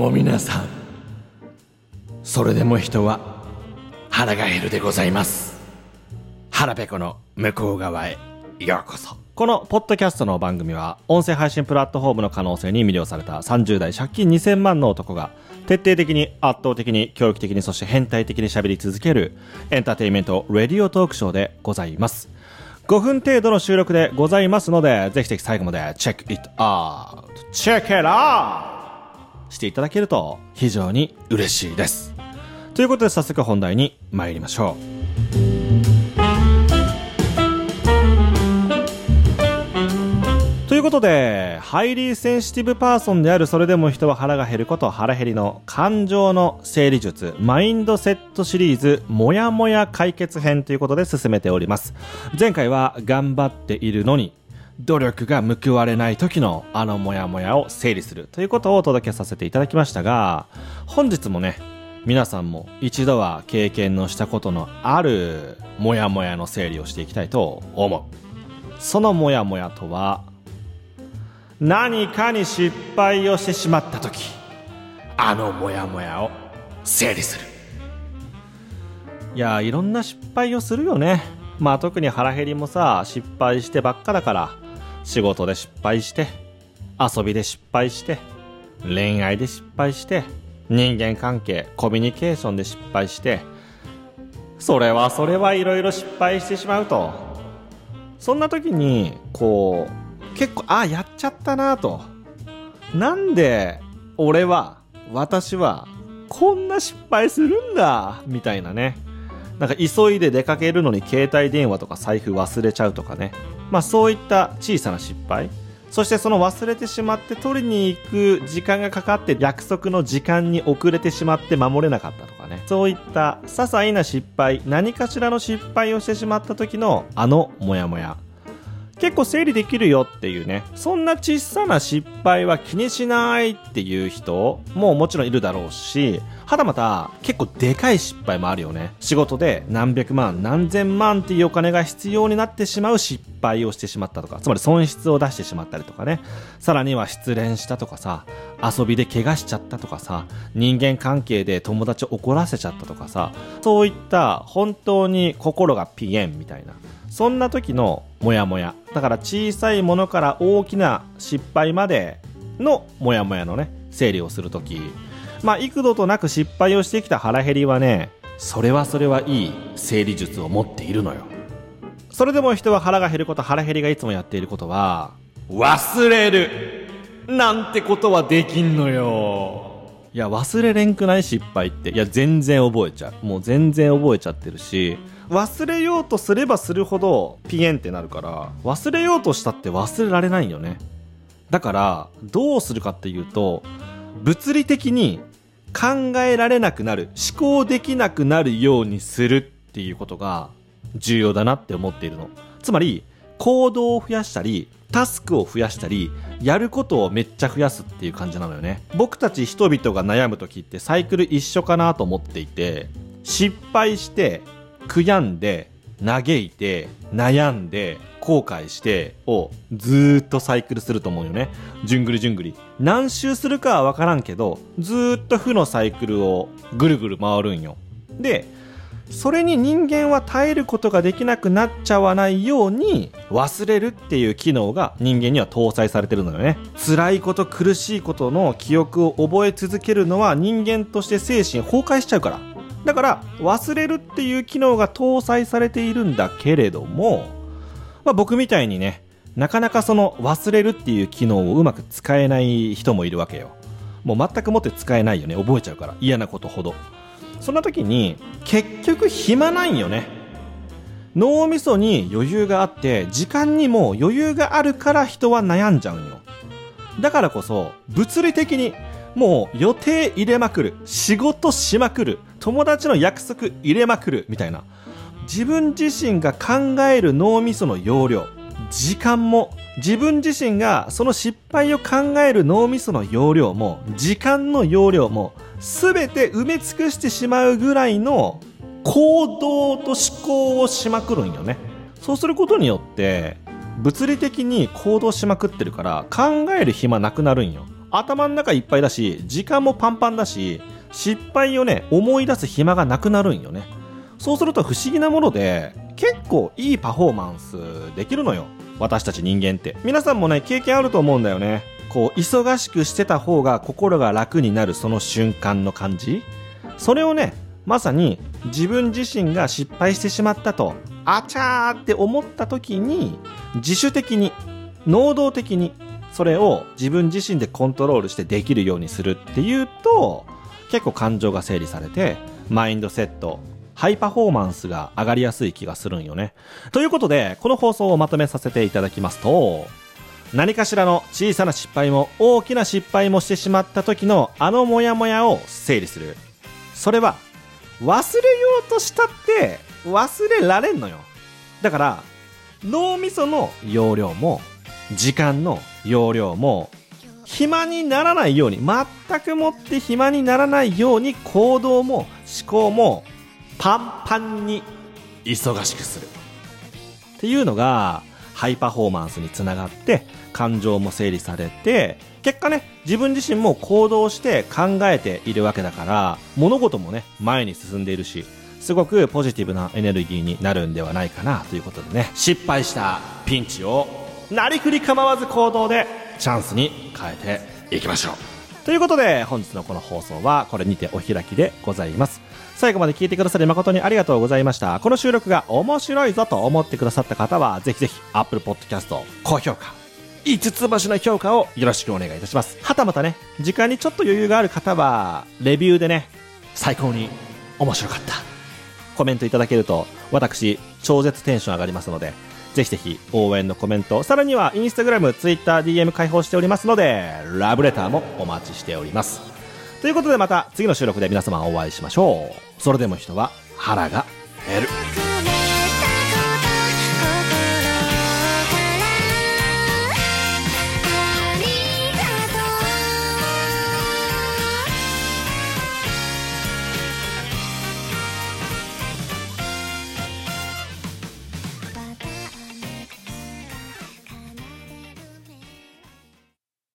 も皆さん。それでも人は腹が減るでございます。腹ペコの向こう側へようこそ。このポッドキャストの番組は音声配信プラットフォームの可能性に魅了された30代借金2000万の男が徹底的に圧倒的に教育的にそして変態的に喋り続けるエンターテインメントレディオトークショーでございます。5分程度の収録でございますのでぜひぜひ最後まで check it out check it out。していただけると非常に嬉しいですということで早速本題に参りましょうということで、 highly sensitive person であるそれでも人は腹が減ること腹減りの感情の整理術、マインドセットシリーズ、もやもや解決編ということで進めております。前回は頑張っているのに、努力が報われない時のあのモヤモヤを整理するということをお届けさせていただきましたが、本日もね、皆さんも一度は経験のしたことのあるモヤモヤの整理をしていきたいと思う。そのモヤモヤとは、何かに失敗をしてしまった時あのモヤモヤを整理する。いやいろんな失敗をするよね。まあ特に腹減りもさ失敗してばっかだから。仕事で失敗して遊びで失敗して恋愛で失敗して人間関係コミュニケーションで失敗してそれはそれはいろいろ失敗してしまうとそんな時にこう結構、ああ、やっちゃったなと。なんで、俺は、私は、こんな失敗するんだみたいなね。なんか急いで出かけるのに携帯電話とか財布忘れちゃうとかね。まあそういった小さな失敗。そしてその忘れてしまって取りに行く時間がかかって約束の時間に遅れてしまって守れなかったとかね。そういった些細な失敗、何かしらの失敗をしてしまった時のあのモヤモヤ。結構整理できるよっていうね、そんな小さな失敗は気にしないっていう人ももちろんいるだろうし、はたまた結構でかい失敗もあるよね。仕事で何百万、何千万っていうお金が必要になってしまう失敗をしてしまったとか、つまり損失を出してしまったりとかね。さらには失恋したとかさ、遊びで怪我しちゃったとかさ、人間関係で友達を怒らせちゃったとかさ、そういった本当に心がピエンみたいな。そんな時のモヤモヤ。だから小さいものから大きな失敗までのモヤモヤのね、整理をするとき。まあ、幾度となく失敗をしてきた腹減りはね、それはそれはいい整理術を持っているのよ。それでも人は腹が減ること、腹減りがいつもやっていることは、忘れるなんてことはできんのよ。いや、忘れれんくない失敗って。いや、全然覚えちゃう。もう全然覚えちゃってるし、忘れようとすればするほどピエンってなるから忘れようとしたって忘れられないよねだからどうするかっていうと物理的に考えられなくなる思考できなくなるようにするっていうことが重要だなって思っているのつまり行動を増やしたりタスクを増やしたりやることをめっちゃ増やすっていう感じなのよね僕たち人々が悩む時ってサイクル一緒かなと思っていて失敗して悔やんで、嘆いて、悩んで、後悔してをずっとサイクルすると思うよね。じゅんぐりじゅんぐり。何周するかはわからんけど、ずっと負のサイクルをぐるぐる回るんよ。で、それに人間は耐えることができなくなっちゃわないように忘れるっていう機能が人間には搭載されてるのよね。辛いこと苦しいことの記憶を覚え続けるのは人間として精神崩壊しちゃうから。だから忘れるっていう機能が搭載されているんだけれども、まあ、僕みたいにねなかなかその忘れるっていう機能をうまく使えない人もいるわけよもう全くもって使えないよね覚えちゃうから嫌なことほどそんな時に結局暇ないよね。脳みそに余裕があって時間にも余裕があるから人は悩んじゃうんよ。だからこそ物理的にもう予定入れまくる仕事しまくる友達の約束入れまくるみたいな自分自身が考える脳みその容量時間も自分自身がその失敗を考える脳みその容量も時間の容量も全て埋め尽くしてしまうぐらいの行動と思考をしまくるんよねそうすることによって物理的に行動しまくってるから考える暇なくなるんよ頭の中いっぱいだし、時間もパンパンだし、失敗をね、思い出す暇がなくなるんよね。そうすると不思議なもので、結構いいパフォーマンスできるのよ。私たち人間って。皆さんもね、経験あると思うんだよね。こう、忙しくしてた方が心が楽になるその瞬間の感じそれをね、まさに自分自身が失敗してしまったと、あちゃーって思った時に、自主的に、能動的に、それを自分自身でコントロールしてできるようにするっていうと、結構感情が整理されて、マインドセット、ハイパフォーマンスが上がりやすい気がするんよね。ということで、この放送をまとめさせていただきますと、何かしらの小さな失敗も大きな失敗もしてしまった時のあのモヤモヤを整理する。それは忘れようとしたって忘れられんのよ。だから脳みその容量も時間の容量も暇にならないように全くもって暇にならないように行動も思考もパンパンに忙しくする。っていうのがハイパフォーマンスにつながって感情も整理されて結果ね自分自身も行動して考えているわけだから物事もね前に進んでいるしすごくポジティブなエネルギーになるんではないかなということでね。失敗したピンチをなりふり構わず行動でチャンスに変えていきましょう。ということで本日のこの放送はこれにてお開きでございます最後まで聞いてくださり誠にありがとうございました。この収録が面白いぞと思ってくださった方は、ぜひぜひ Apple Podcast 高評価、5つ星の評価をよろしくお願いいたします。はたまたね、時間にちょっと余裕がある方は、レビューでね、最高に面白かった。コメントいただけると、私、超絶テンション上がりますので、ぜひぜひ応援のコメント、さらにはインスタグラム、ツイッター、DM 開放しておりますので、ラブレターもお待ちしております。ということでまた次の収録で皆様お会いしましょう。それでも人は腹が減る。